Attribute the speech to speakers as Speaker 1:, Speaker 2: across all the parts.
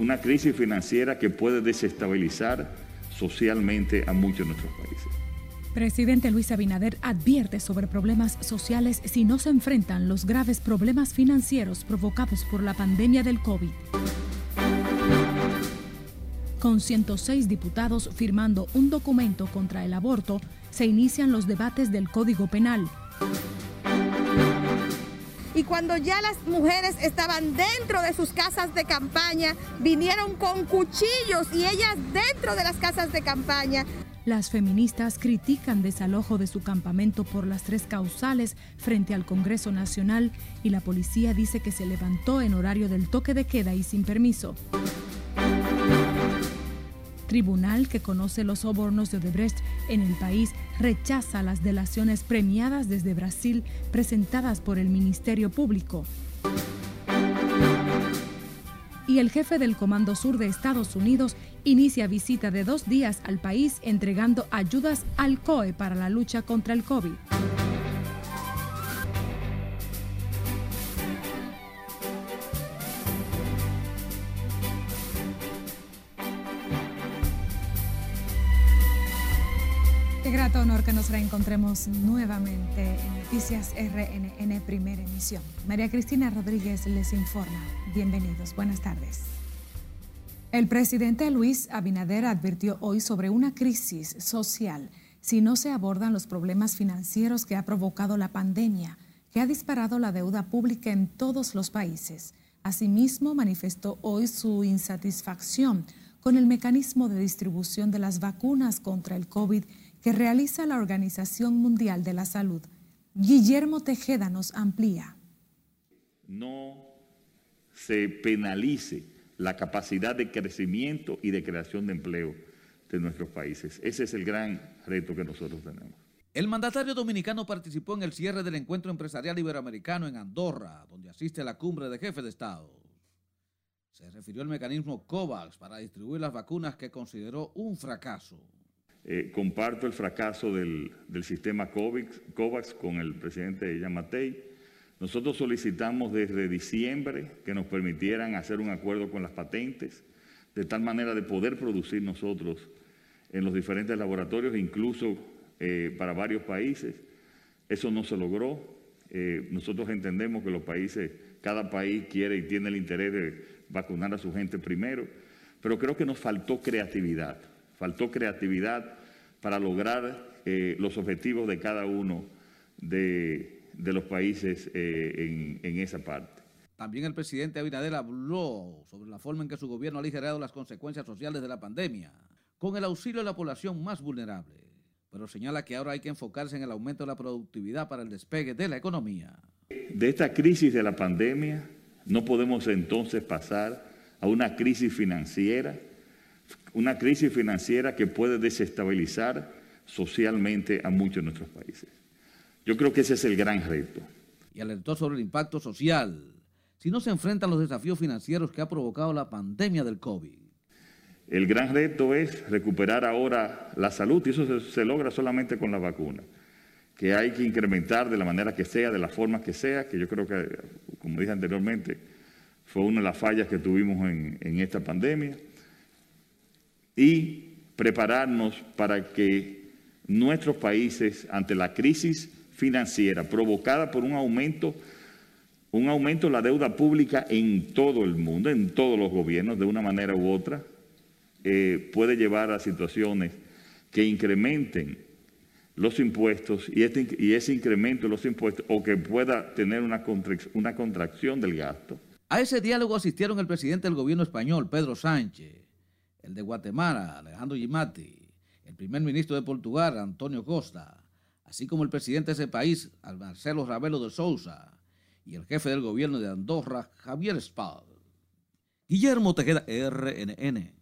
Speaker 1: una crisis financiera que puede desestabilizar socialmente a muchos de nuestros países.
Speaker 2: Presidente Luis Abinader advierte sobre problemas sociales si no se enfrentan los graves problemas financieros provocados por la pandemia del COVID. Con 106 diputados firmando un documento contra el aborto, se inician los debates del Código Penal.
Speaker 3: Y cuando ya las mujeres estaban dentro de sus casas de campaña, vinieron con cuchillos y ellas dentro de las casas de campaña.
Speaker 2: Las feministas critican desalojo de su campamento por las tres causales frente al Congreso Nacional y la policía dice que se levantó en horario del toque de queda y sin permiso. Tribunal que conoce los sobornos de Odebrecht en el país rechaza las delaciones premiadas desde Brasil presentadas por el Ministerio Público. Y el jefe del Comando Sur de Estados Unidos inicia visita de dos días al país entregando ayudas al COE para la lucha contra el COVID. Reencontremos nuevamente en Noticias RNN Primera Emisión. María Cristina Rodríguez les informa. Bienvenidos, buenas tardes. El presidente Luis Abinader advirtió hoy sobre una crisis social si no se abordan los problemas financieros que ha provocado la pandemia, que ha disparado la deuda pública en todos los países. Asimismo, manifestó hoy su insatisfacción con el mecanismo de distribución de las vacunas contra el COVID que realiza la Organización Mundial de la Salud. Guillermo Tejeda nos amplía.
Speaker 1: No se penalice la capacidad de crecimiento y de creación de empleo de nuestros países. Ese es el gran reto que nosotros tenemos.
Speaker 4: El mandatario dominicano participó en el cierre del encuentro empresarial iberoamericano en Andorra, donde asiste a la cumbre de jefes de Estado. Se refirió al mecanismo COVAX para distribuir las vacunas que consideró un fracaso.
Speaker 1: Eh, comparto el fracaso del, sistema COVAX, con el presidente Yamatei. Nosotros solicitamos desde diciembre que nos permitieran hacer un acuerdo con las patentes, de tal manera de poder producir nosotros en los diferentes laboratorios, incluso eh, para varios países. Eso no se logró. Eh, nosotros entendemos que los países, cada país quiere y tiene el interés de vacunar a su gente primero, pero creo que nos faltó creatividad faltó creatividad para lograr eh, los objetivos de cada uno de, los países eh, en, esa parte.
Speaker 4: También el presidente Abinader habló sobre la forma en que su gobierno ha aligerado las consecuencias sociales de la pandemia, con el auxilio de la población más vulnerable, pero señala que ahora hay que enfocarse en el aumento de la productividad para el despegue de la economía.
Speaker 1: De esta crisis de la pandemia no podemos entonces pasar a una crisis financiera una crisis financiera que puede desestabilizar socialmente a muchos de nuestros países. Yo creo que ese es el gran reto.
Speaker 4: Y alertó sobre el impacto social si no se enfrentan los desafíos financieros que ha provocado la pandemia del COVID.
Speaker 1: El gran reto es recuperar ahora la salud y eso se, logra solamente con la vacuna, que hay que incrementar de la manera que sea, de la forma que sea, que yo creo que, como dije anteriormente, fue una de las fallas que tuvimos en esta pandemia y prepararnos para que nuestros países, ante la crisis financiera provocada por un aumento, un aumento de la deuda pública en todo el mundo, en todos los gobiernos, de una manera u otra, eh, puede llevar a situaciones que incrementen los impuestos y, este, y ese incremento de los impuestos o que pueda tener una, una contracción del gasto.
Speaker 4: A ese diálogo asistieron el presidente del gobierno español, Pedro Sánchez, el de Guatemala, Alejandro Gimati, el primer ministro de Portugal, Antonio Costa, así como el presidente de ese país, Marcelo Ravelo de Sousa, y el jefe del gobierno de Andorra, Javier Spal. Guillermo Tejeda, RNN.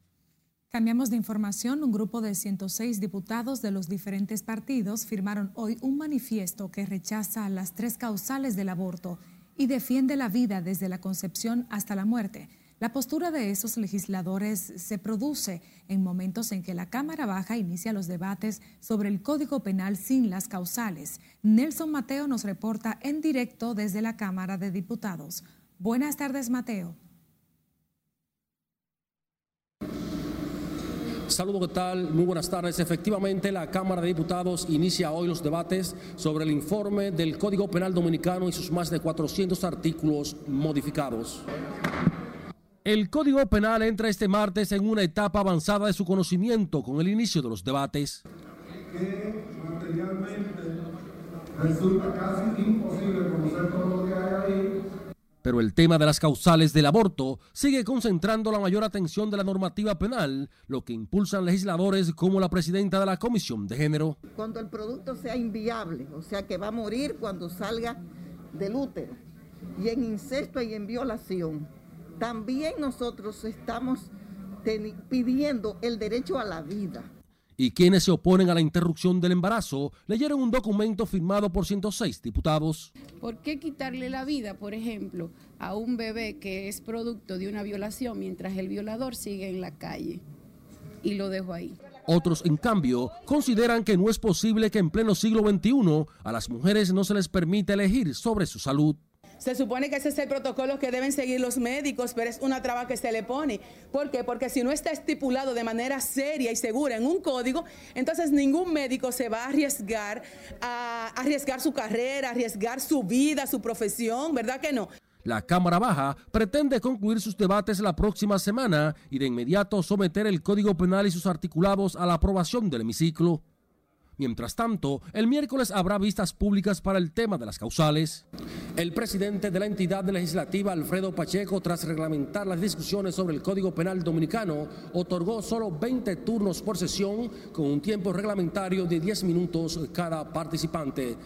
Speaker 2: Cambiamos de información. Un grupo de 106 diputados de los diferentes partidos firmaron hoy un manifiesto que rechaza las tres causales del aborto y defiende la vida desde la concepción hasta la muerte. La postura de esos legisladores se produce en momentos en que la Cámara Baja inicia los debates sobre el Código Penal sin las causales. Nelson Mateo nos reporta en directo desde la Cámara de Diputados. Buenas tardes, Mateo.
Speaker 5: Saludos, ¿qué tal? Muy buenas tardes. Efectivamente, la Cámara de Diputados inicia hoy los debates sobre el informe del Código Penal Dominicano y sus más de 400 artículos modificados. El Código Penal entra este martes en una etapa avanzada de su conocimiento con el inicio de los debates.
Speaker 6: Que materialmente resulta casi imposible conocer todo lo que hay ahí
Speaker 5: pero el tema de las causales del aborto sigue concentrando la mayor atención de la normativa penal, lo que impulsan legisladores como la presidenta de la Comisión de Género.
Speaker 7: Cuando el producto sea inviable, o sea que va a morir cuando salga del útero, y en incesto y en violación, también nosotros estamos pidiendo el derecho a la vida
Speaker 5: y quienes se oponen a la interrupción del embarazo leyeron un documento firmado por 106 diputados.
Speaker 8: ¿Por qué quitarle la vida, por ejemplo, a un bebé que es producto de una violación mientras el violador sigue en la calle? Y lo dejo ahí.
Speaker 5: Otros, en cambio, consideran que no es posible que en pleno siglo XXI a las mujeres no se les permita elegir sobre su salud.
Speaker 9: Se supone que ese es el protocolo que deben seguir los médicos, pero es una traba que se le pone. ¿Por qué? Porque si no está estipulado de manera seria y segura en un código, entonces ningún médico se va a arriesgar a arriesgar su carrera, arriesgar su vida, su profesión, ¿verdad que no?
Speaker 5: La Cámara Baja pretende concluir sus debates la próxima semana y de inmediato someter el Código Penal y sus articulados a la aprobación del hemiciclo. Mientras tanto, el miércoles habrá vistas públicas para el tema de las causales. El presidente de la entidad legislativa, Alfredo Pacheco, tras reglamentar las discusiones sobre el Código Penal Dominicano, otorgó solo 20 turnos por sesión con un tiempo reglamentario de 10 minutos cada participante.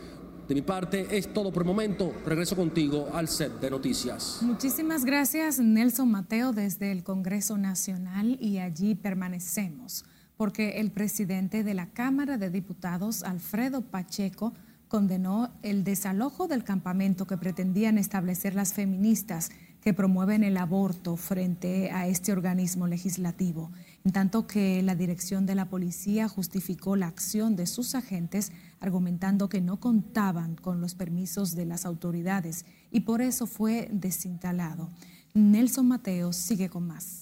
Speaker 5: De mi parte es todo por el momento. Regreso contigo al set de noticias.
Speaker 2: Muchísimas gracias Nelson Mateo desde el Congreso Nacional y allí permanecemos porque el presidente de la Cámara de Diputados, Alfredo Pacheco, condenó el desalojo del campamento que pretendían establecer las feministas que promueven el aborto frente a este organismo legislativo, en tanto que la dirección de la policía justificó la acción de sus agentes argumentando que no contaban con los permisos de las autoridades y por eso fue desinstalado. Nelson Mateo sigue con más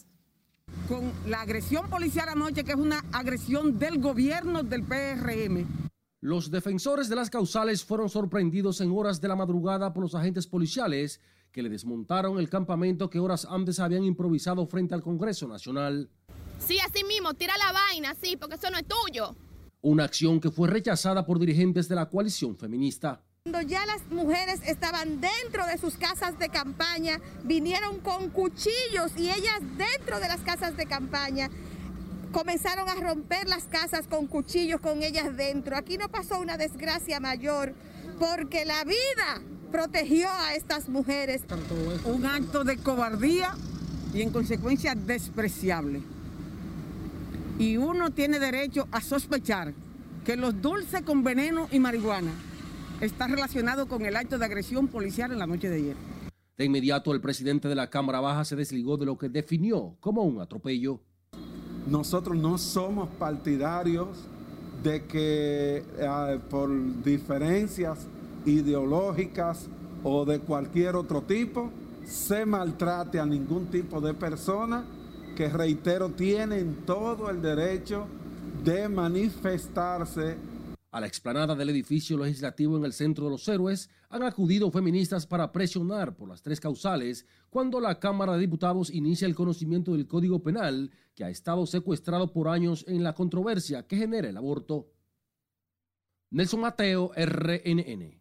Speaker 10: con la agresión policial anoche, que es una agresión del gobierno del PRM.
Speaker 5: Los defensores de las causales fueron sorprendidos en horas de la madrugada por los agentes policiales que le desmontaron el campamento que horas antes habían improvisado frente al Congreso Nacional.
Speaker 11: Sí, así mismo, tira la vaina, sí, porque eso no es tuyo.
Speaker 5: Una acción que fue rechazada por dirigentes de la coalición feminista.
Speaker 3: Cuando ya las mujeres estaban dentro de sus casas de campaña, vinieron con cuchillos y ellas dentro de las casas de campaña comenzaron a romper las casas con cuchillos con ellas dentro. Aquí no pasó una desgracia mayor porque la vida protegió a estas mujeres.
Speaker 10: Un acto de cobardía y en consecuencia despreciable. Y uno tiene derecho a sospechar que los dulces con veneno y marihuana está relacionado con el acto de agresión policial en la noche de ayer.
Speaker 5: De inmediato, el presidente de la Cámara Baja se desligó de lo que definió como un atropello.
Speaker 6: Nosotros no somos partidarios de que eh, por diferencias ideológicas o de cualquier otro tipo se maltrate a ningún tipo de persona que, reitero, tienen todo el derecho de manifestarse
Speaker 5: a la explanada del edificio legislativo en el centro de los héroes han acudido feministas para presionar por las tres causales cuando la Cámara de Diputados inicia el conocimiento del Código Penal que ha estado secuestrado por años en la controversia que genera el aborto. Nelson Mateo, RNN.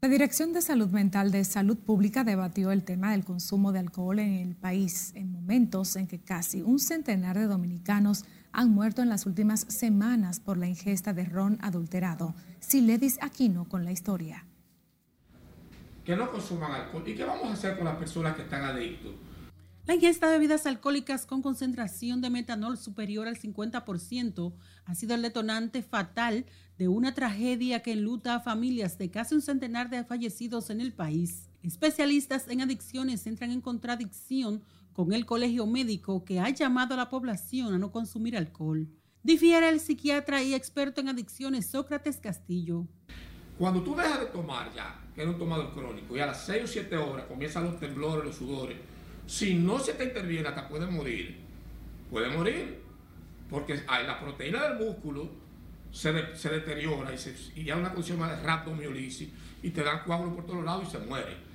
Speaker 2: La Dirección de Salud Mental de Salud Pública debatió el tema del consumo de alcohol en el país en momentos en que casi un centenar de dominicanos han muerto en las últimas semanas por la ingesta de ron adulterado. Siledis Aquino con la historia.
Speaker 12: Que no consuman alcohol. ¿Y qué vamos a hacer con las personas que están adictos?
Speaker 13: La ingesta de bebidas alcohólicas con concentración de metanol superior al 50% ha sido el detonante fatal de una tragedia que enluta a familias de casi un centenar de fallecidos en el país. Especialistas en adicciones entran en contradicción con el colegio médico que ha llamado a la población a no consumir alcohol. Difiere el psiquiatra y experto en adicciones Sócrates Castillo.
Speaker 12: Cuando tú dejas de tomar ya, que es un tomador crónico, y a las 6 o 7 horas comienzan los temblores, los sudores, si no se te interviene hasta puede morir, puede morir. porque la proteína del músculo se, deteriora y, se, y hay una condición más de rhabdomiolisis y te dan coágulos por todos lados y se muere.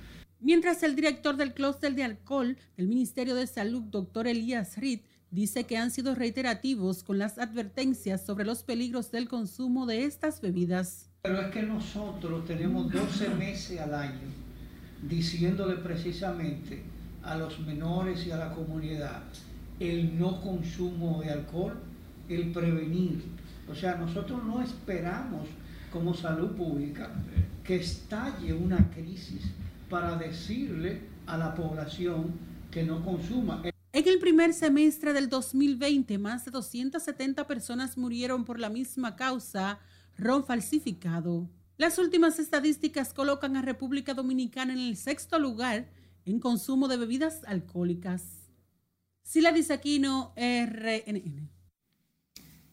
Speaker 13: Mientras el director del clúster de alcohol del Ministerio de Salud, doctor Elías Reed, dice que han sido reiterativos con las advertencias sobre los peligros del consumo de estas bebidas.
Speaker 14: Pero es que nosotros tenemos 12 meses al año diciéndole precisamente a los menores y a la comunidad el no consumo de alcohol, el prevenir. O sea, nosotros no esperamos como salud pública que estalle una crisis para decirle a la población que no consuma.
Speaker 13: En el primer semestre del 2020, más de 270 personas murieron por la misma causa, ron falsificado. Las últimas estadísticas colocan a República Dominicana en el sexto lugar en consumo de bebidas alcohólicas. Sila Disaquino, RNN.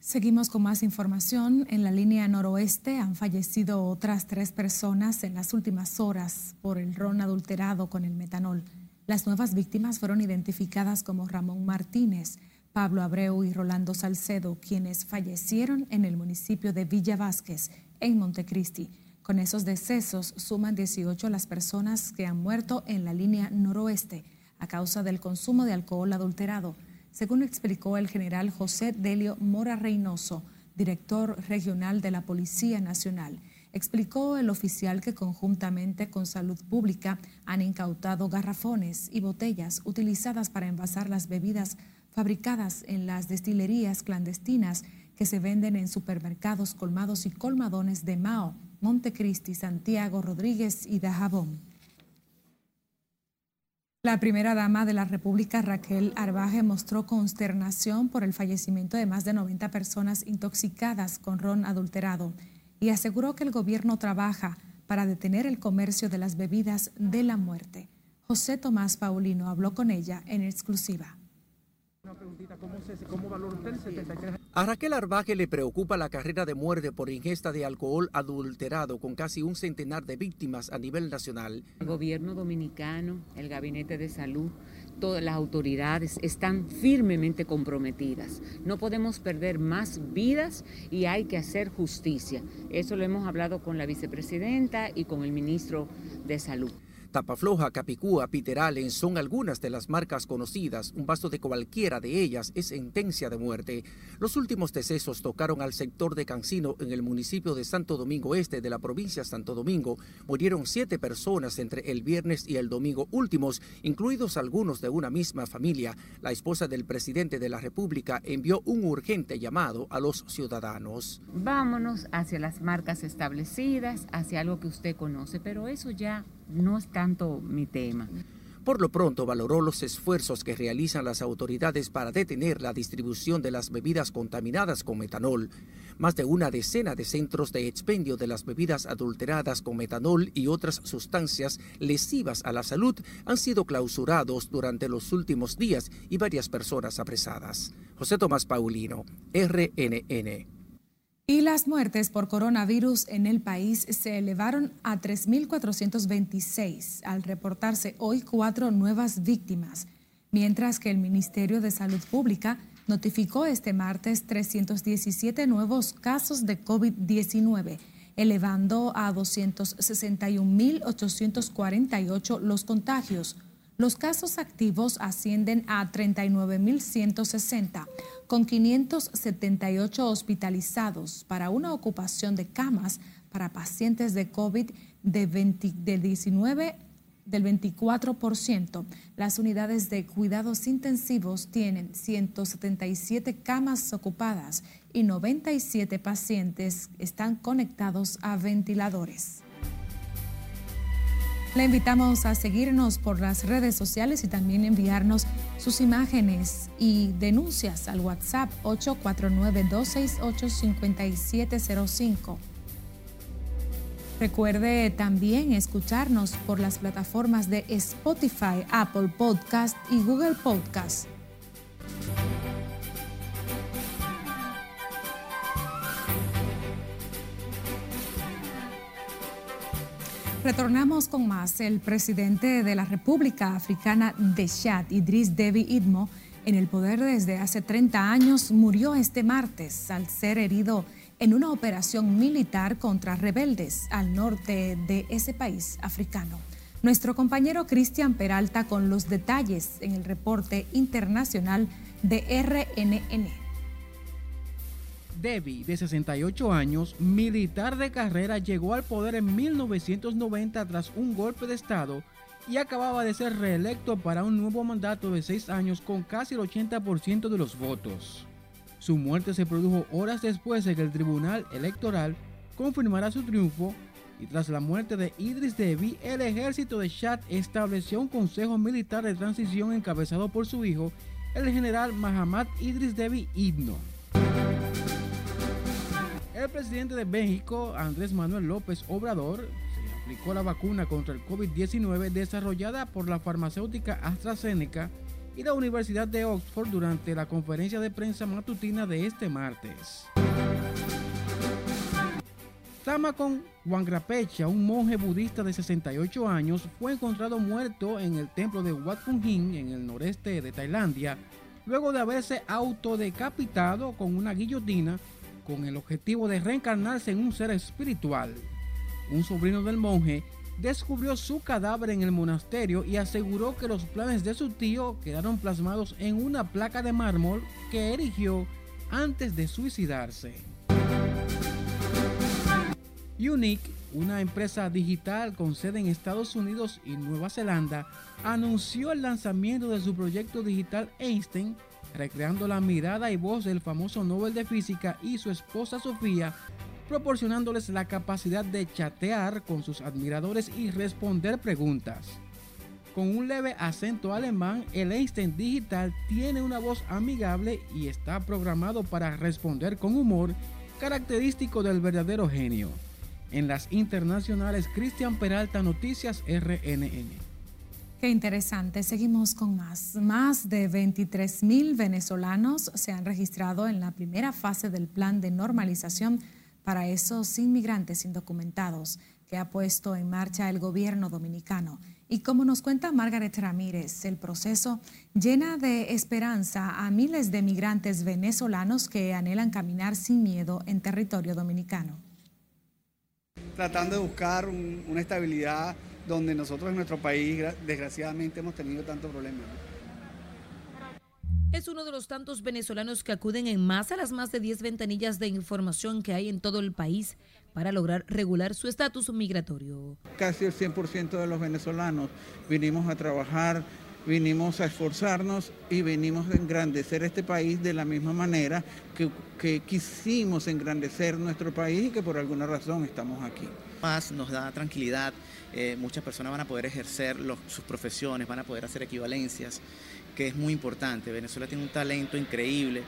Speaker 2: Seguimos con más información. En la línea noroeste han fallecido otras tres personas en las últimas horas por el ron adulterado con el metanol. Las nuevas víctimas fueron identificadas como Ramón Martínez, Pablo Abreu y Rolando Salcedo, quienes fallecieron en el municipio de Villa Vázquez, en Montecristi. Con esos decesos suman 18 las personas que han muerto en la línea noroeste a causa del consumo de alcohol adulterado según explicó el general José Delio Mora Reynoso, director regional de la Policía Nacional. Explicó el oficial que conjuntamente con Salud Pública han incautado garrafones y botellas utilizadas para envasar las bebidas fabricadas en las destilerías clandestinas que se venden en supermercados, colmados y colmadones de Mao, Montecristi, Santiago, Rodríguez y Dajabón. La primera dama de la República, Raquel Arbaje, mostró consternación por el fallecimiento de más de 90 personas intoxicadas con ron adulterado y aseguró que el gobierno trabaja para detener el comercio de las bebidas de la muerte. José Tomás Paulino habló con ella en exclusiva.
Speaker 15: A Raquel Arbaje le preocupa la carrera de muerte por ingesta de alcohol adulterado con casi un centenar de víctimas a nivel nacional.
Speaker 16: El gobierno dominicano, el gabinete de salud, todas las autoridades están firmemente comprometidas. No podemos perder más vidas y hay que hacer justicia. Eso lo hemos hablado con la vicepresidenta y con el ministro de Salud.
Speaker 15: Tapafloja, Capicúa, Peter Allen son algunas de las marcas conocidas. Un vaso de cualquiera de ellas es sentencia de muerte. Los últimos decesos tocaron al sector de Cancino en el municipio de Santo Domingo Este de la provincia de Santo Domingo. Murieron siete personas entre el viernes y el domingo últimos, incluidos algunos de una misma familia. La esposa del presidente de la República envió un urgente llamado a los ciudadanos.
Speaker 16: Vámonos hacia las marcas establecidas, hacia algo que usted conoce, pero eso ya no es tanto mi tema.
Speaker 15: Por lo pronto valoró los esfuerzos que realizan las autoridades para detener la distribución de las bebidas contaminadas con metanol. Más de una decena de centros de expendio de las bebidas adulteradas con metanol y otras sustancias lesivas a la salud han sido clausurados durante los últimos días y varias personas apresadas. José Tomás Paulino, RNN.
Speaker 2: Y las muertes por coronavirus en el país se elevaron a 3.426 al reportarse hoy cuatro nuevas víctimas, mientras que el Ministerio de Salud Pública notificó este martes 317 nuevos casos de COVID-19, elevando a 261.848 los contagios. Los casos activos ascienden a 39.160 con 578 hospitalizados para una ocupación de camas para pacientes de COVID de del 19 del 24%. Las unidades de cuidados intensivos tienen 177 camas ocupadas y 97 pacientes están conectados a ventiladores. Le invitamos a seguirnos por las redes sociales y también enviarnos sus imágenes y denuncias al WhatsApp 849-268-5705. Recuerde también escucharnos por las plataformas de Spotify, Apple Podcast y Google Podcast. Retornamos con más. El presidente de la República Africana de Chad, Idris Deby Idmo, en el poder desde hace 30 años, murió este martes al ser herido en una operación militar contra rebeldes al norte de ese país africano. Nuestro compañero Cristian Peralta con los detalles en el reporte internacional de RNN.
Speaker 17: Debbie, de 68 años, militar de carrera, llegó al poder en 1990 tras un golpe de Estado y acababa de ser reelecto para un nuevo mandato de seis años con casi el 80% de los votos. Su muerte se produjo horas después de que el Tribunal Electoral confirmara su triunfo y tras la muerte de Idris Deby, el ejército de Chad estableció un consejo militar de transición encabezado por su hijo, el general Mahamad Idris Deby Ibno. El presidente de México, Andrés Manuel López Obrador, se aplicó la vacuna contra el COVID-19 desarrollada por la farmacéutica AstraZeneca y la Universidad de Oxford durante la conferencia de prensa matutina de este martes. Tamakon Wangrapecha, un monje budista de 68 años, fue encontrado muerto en el templo de Wat Phu Hin en el noreste de Tailandia, luego de haberse autodecapitado con una guillotina con el objetivo de reencarnarse en un ser espiritual. Un sobrino del monje descubrió su cadáver en el monasterio y aseguró que los planes de su tío quedaron plasmados en una placa de mármol que erigió antes de suicidarse. Unique, una empresa digital con sede en Estados Unidos y Nueva Zelanda, anunció el lanzamiento de su proyecto digital Einstein, recreando la mirada y voz del famoso Nobel de Física y su esposa Sofía, proporcionándoles la capacidad de chatear con sus admiradores y responder preguntas. Con un leve acento alemán, el Einstein digital tiene una voz amigable y está programado para responder con humor, característico del verdadero genio. En las internacionales, Cristian Peralta, Noticias RNN.
Speaker 2: Qué interesante. Seguimos con más. Más de 23 mil venezolanos se han registrado en la primera fase del plan de normalización para esos inmigrantes indocumentados que ha puesto en marcha el gobierno dominicano. Y como nos cuenta Margaret Ramírez, el proceso llena de esperanza a miles de migrantes venezolanos que anhelan caminar sin miedo en territorio dominicano
Speaker 18: tratando de buscar una estabilidad donde nosotros en nuestro país desgraciadamente hemos tenido tantos problemas.
Speaker 19: Es uno de los tantos venezolanos que acuden en masa a las más de 10 ventanillas de información que hay en todo el país para lograr regular su estatus migratorio.
Speaker 20: Casi el 100% de los venezolanos vinimos a trabajar vinimos a esforzarnos y venimos a engrandecer este país de la misma manera que, quisimos engrandecer nuestro país y que por alguna razón estamos aquí.
Speaker 21: Más nos da tranquilidad, eh, muchas personas van a poder ejercer sus profesiones, van a poder hacer equivalencias, que es muy importante. Venezuela tiene un talento increíble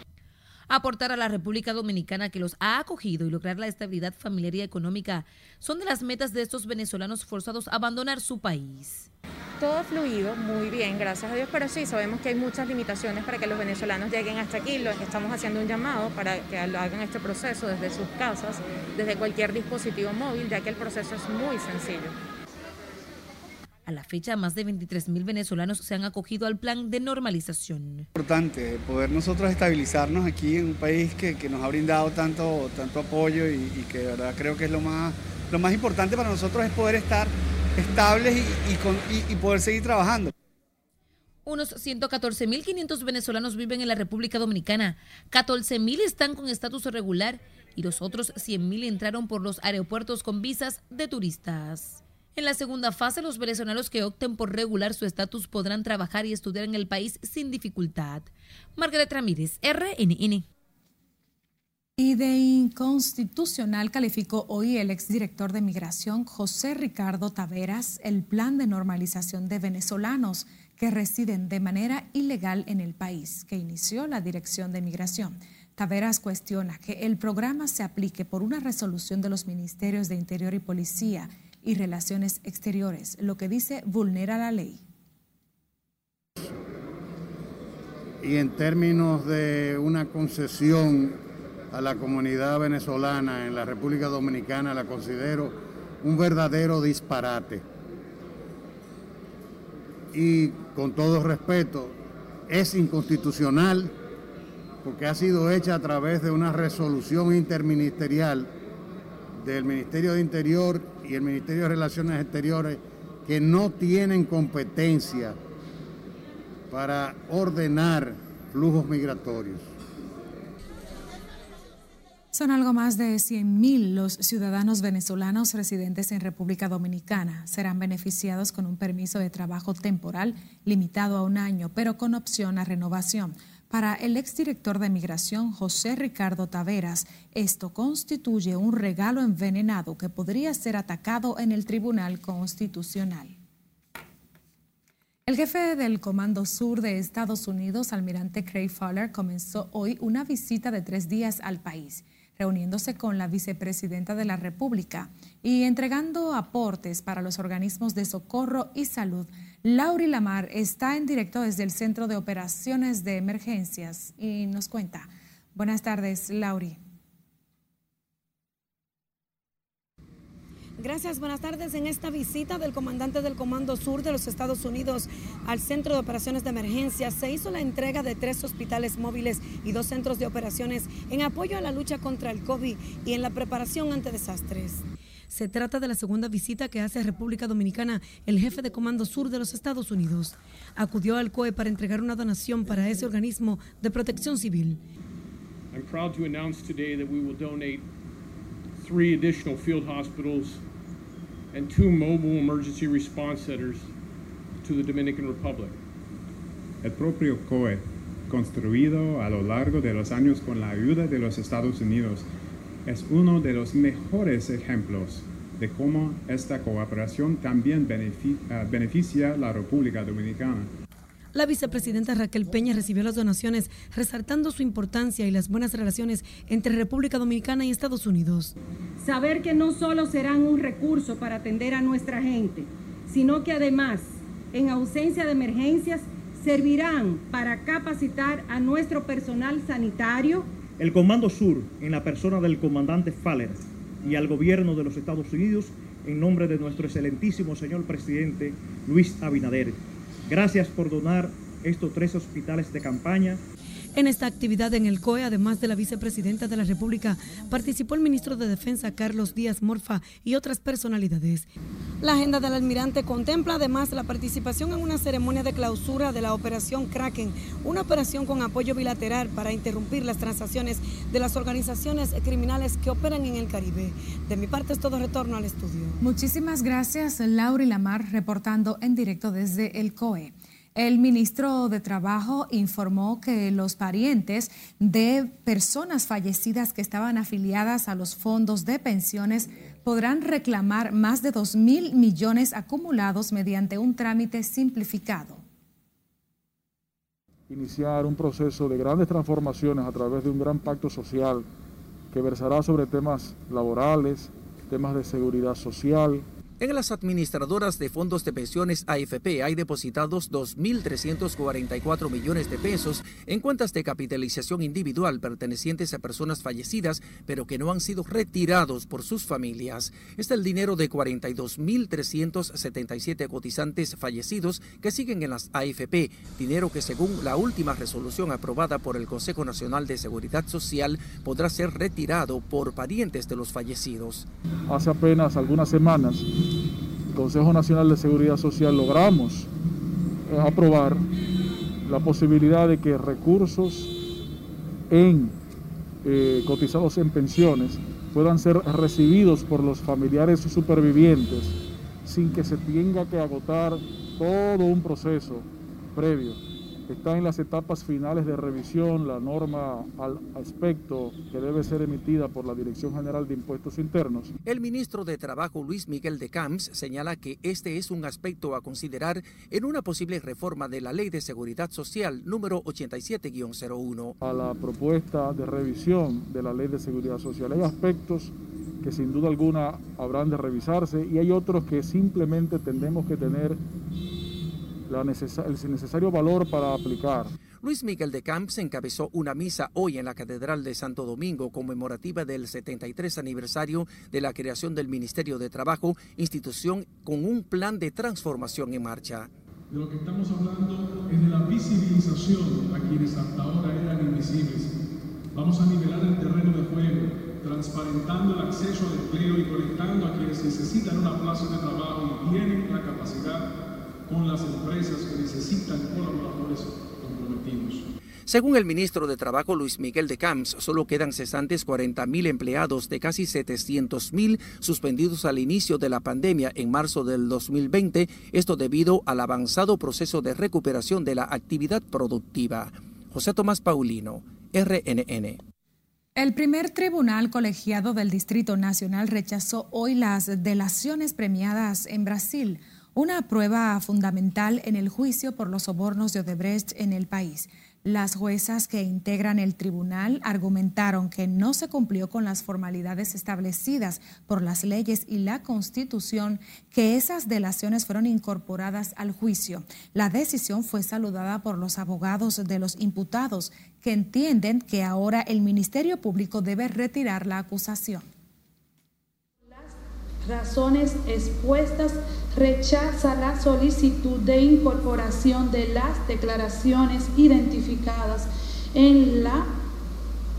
Speaker 19: aportar a la República Dominicana que los ha acogido y lograr la estabilidad familiar y económica son de las metas de estos venezolanos forzados a abandonar su país
Speaker 22: todo ha fluido muy bien, gracias a Dios, pero sí, sabemos que hay muchas limitaciones para que los venezolanos lleguen hasta aquí. Lo estamos haciendo un llamado para que hagan este proceso desde sus casas, desde cualquier dispositivo móvil, ya que el proceso es muy sencillo.
Speaker 19: A la fecha, más de 23 mil venezolanos se han acogido al plan de normalización.
Speaker 18: Importante poder nosotros estabilizarnos aquí en un país que, nos ha brindado tanto, tanto apoyo y, y, que de verdad creo que es lo más, lo más importante para nosotros es poder estar estables y, poder seguir trabajando.
Speaker 19: Unos 114.500 venezolanos viven en la República Dominicana, 14.000 están con estatus regular y los otros 100.000 entraron por los aeropuertos con visas de turistas. En la segunda fase, los venezolanos que opten por regular su estatus podrán trabajar y estudiar en el país sin dificultad. Margaret Ramírez, RNN.
Speaker 2: Y de inconstitucional calificó hoy el exdirector de Migración, José Ricardo Taveras, el plan de normalización de venezolanos que residen de manera ilegal en el país, que inició la Dirección de Migración. Taveras cuestiona que el programa se aplique por una resolución de los Ministerios de Interior y Policía y Relaciones Exteriores, lo que dice vulnera la ley.
Speaker 23: Y en términos de una concesión a la comunidad venezolana en la República Dominicana la considero un verdadero disparate. Y con todo respeto, es inconstitucional porque ha sido hecha a través de una resolución interministerial del Ministerio de Interior y el Ministerio de Relaciones Exteriores que no tienen competencia para ordenar flujos migratorios.
Speaker 2: Son algo más de 100.000 los ciudadanos venezolanos residentes en República Dominicana. Serán beneficiados con un permiso de trabajo temporal limitado a un año, pero con opción a renovación. Para el exdirector de Migración, José Ricardo Taveras, esto constituye un regalo envenenado que podría ser atacado en el Tribunal Constitucional. El jefe del Comando Sur de Estados Unidos, almirante Craig Fowler, comenzó hoy una visita de tres días al país reuniéndose con la vicepresidenta de la República y entregando aportes para los organismos de socorro y salud. Lauri Lamar está en directo desde el Centro de Operaciones de Emergencias y nos cuenta. Buenas tardes, Lauri.
Speaker 24: Gracias, buenas tardes. En esta visita del comandante del Comando Sur de los Estados Unidos al Centro de Operaciones de Emergencia se hizo la entrega de tres hospitales móviles y dos centros de operaciones en apoyo a la lucha contra el COVID y en la preparación ante desastres. Se trata de la segunda visita que hace a República Dominicana el jefe de Comando Sur de los Estados Unidos. Acudió al COE para entregar una donación para ese organismo de protección civil.
Speaker 25: I'm proud to announce today that we will donate three additional field hospitals and two mobile emergency response centers to the Dominican Republic.
Speaker 26: El propio COE, construido a lo largo de los años con la ayuda de los Estados Unidos, es uno de los mejores ejemplos de cómo esta cooperación también beneficia, beneficia la República Dominicana.
Speaker 24: La vicepresidenta Raquel Peña recibió las donaciones, resaltando su importancia y las buenas relaciones entre República Dominicana y Estados Unidos.
Speaker 27: Saber que no solo serán un recurso para atender a nuestra gente, sino que además, en ausencia de emergencias, servirán para capacitar a nuestro personal sanitario.
Speaker 28: El Comando Sur, en la persona del comandante Faller y al gobierno de los Estados Unidos, en nombre de nuestro excelentísimo señor presidente Luis Abinader, Gracias por donar estos tres hospitales de campaña.
Speaker 24: En esta actividad en el COE, además de la vicepresidenta de la República, participó el ministro de Defensa Carlos Díaz Morfa y otras personalidades. La agenda del almirante contempla además la participación en una ceremonia de clausura de la operación Kraken, una operación con apoyo bilateral para interrumpir las transacciones de las organizaciones criminales que operan en el Caribe. De mi parte es todo retorno al estudio.
Speaker 2: Muchísimas gracias, Laura Lamar, reportando en directo desde el COE. El ministro de Trabajo informó que los parientes de personas fallecidas que estaban afiliadas a los fondos de pensiones podrán reclamar más de 2 mil millones acumulados mediante un trámite simplificado.
Speaker 29: Iniciar un proceso de grandes transformaciones a través de un gran pacto social que versará sobre temas laborales, temas de seguridad social,
Speaker 15: en las administradoras de fondos de pensiones AFP hay depositados 2.344 millones de pesos en cuentas de capitalización individual pertenecientes a personas fallecidas, pero que no han sido retirados por sus familias. Es el dinero de 42.377 cotizantes fallecidos que siguen en las AFP, dinero que según la última resolución aprobada por el Consejo Nacional de Seguridad Social podrá ser retirado por parientes de los fallecidos.
Speaker 29: Hace apenas algunas semanas Consejo Nacional de Seguridad Social logramos eh, aprobar la posibilidad de que recursos en eh, cotizados en pensiones puedan ser recibidos por los familiares supervivientes sin que se tenga que agotar todo un proceso previo está en las etapas finales de revisión la norma al aspecto que debe ser emitida por la Dirección General de Impuestos Internos.
Speaker 15: El ministro de Trabajo Luis Miguel de Camps señala que este es un aspecto a considerar en una posible reforma de la Ley de Seguridad Social número 87-01.
Speaker 29: A la propuesta de revisión de la Ley de Seguridad Social hay aspectos que sin duda alguna habrán de revisarse y hay otros que simplemente tendremos que tener el necesario valor para aplicar.
Speaker 15: Luis Miguel de Camps encabezó una misa hoy en la Catedral de Santo Domingo conmemorativa del 73 aniversario de la creación del Ministerio de Trabajo, institución con un plan de transformación en marcha.
Speaker 30: De lo que estamos hablando es de la visibilización a quienes hasta ahora eran invisibles. Vamos a nivelar el terreno de juego, transparentando el acceso al empleo y conectando a quienes necesitan una plaza de trabajo y tienen la capacidad con las empresas que necesitan colaboradores comprometidos.
Speaker 15: Según el ministro de Trabajo Luis Miguel de Camps, solo quedan cesantes 40.000 empleados de casi 700.000 suspendidos al inicio de la pandemia en marzo del 2020, esto debido al avanzado proceso de recuperación de la actividad productiva. José Tomás Paulino, RNN.
Speaker 2: El primer tribunal colegiado del Distrito Nacional rechazó hoy las delaciones premiadas en Brasil, una prueba fundamental en el juicio por los sobornos de Odebrecht en el país. Las juezas que integran el tribunal argumentaron que no se cumplió con las formalidades establecidas por las leyes y la constitución, que esas delaciones fueron incorporadas al juicio. La decisión fue saludada por los abogados de los imputados, que entienden que ahora el Ministerio Público debe retirar la acusación
Speaker 31: razones expuestas rechaza la solicitud de incorporación de las declaraciones identificadas en la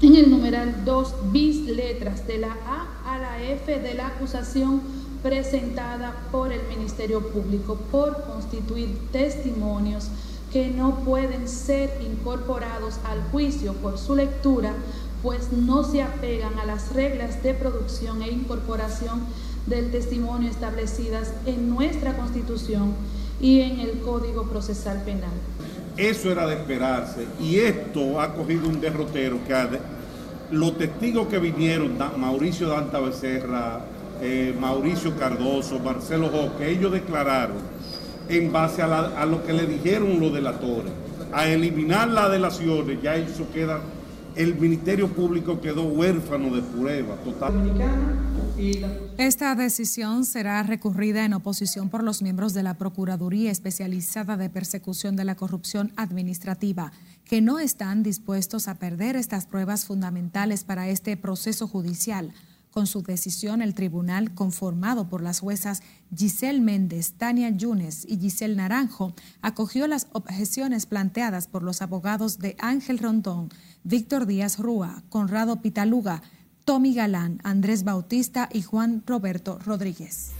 Speaker 31: en el numeral 2 bis letras de la A a la F de la acusación presentada por el Ministerio Público por constituir testimonios que no pueden ser incorporados al juicio por su lectura, pues no se apegan a las reglas de producción e incorporación del testimonio establecidas en nuestra Constitución y en el Código Procesal Penal.
Speaker 32: Eso era de esperarse y esto ha cogido un derrotero que los testigos que vinieron, Mauricio Danta Becerra, eh, Mauricio Cardoso, Marcelo Joque, ellos declararon en base a, a, lo que le dijeron los delatores, a eliminar las delaciones, ya eso queda el Ministerio Público quedó huérfano de prueba total.
Speaker 2: Esta decisión será recurrida en oposición por los miembros de la Procuraduría Especializada de Persecución de la Corrupción Administrativa, que no están dispuestos a perder estas pruebas fundamentales para este proceso judicial. Con su decisión, el tribunal, conformado por las juezas Giselle Méndez, Tania Yunes y Giselle Naranjo, acogió las objeciones planteadas por los abogados de Ángel Rondón, Víctor Díaz Rúa, Conrado Pitaluga, Tommy Galán, Andrés Bautista y Juan Roberto Rodríguez.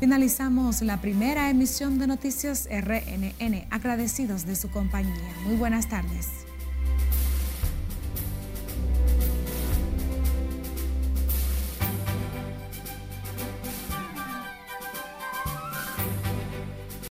Speaker 2: Finalizamos la primera emisión de Noticias RNN, agradecidos de su compañía. Muy buenas tardes.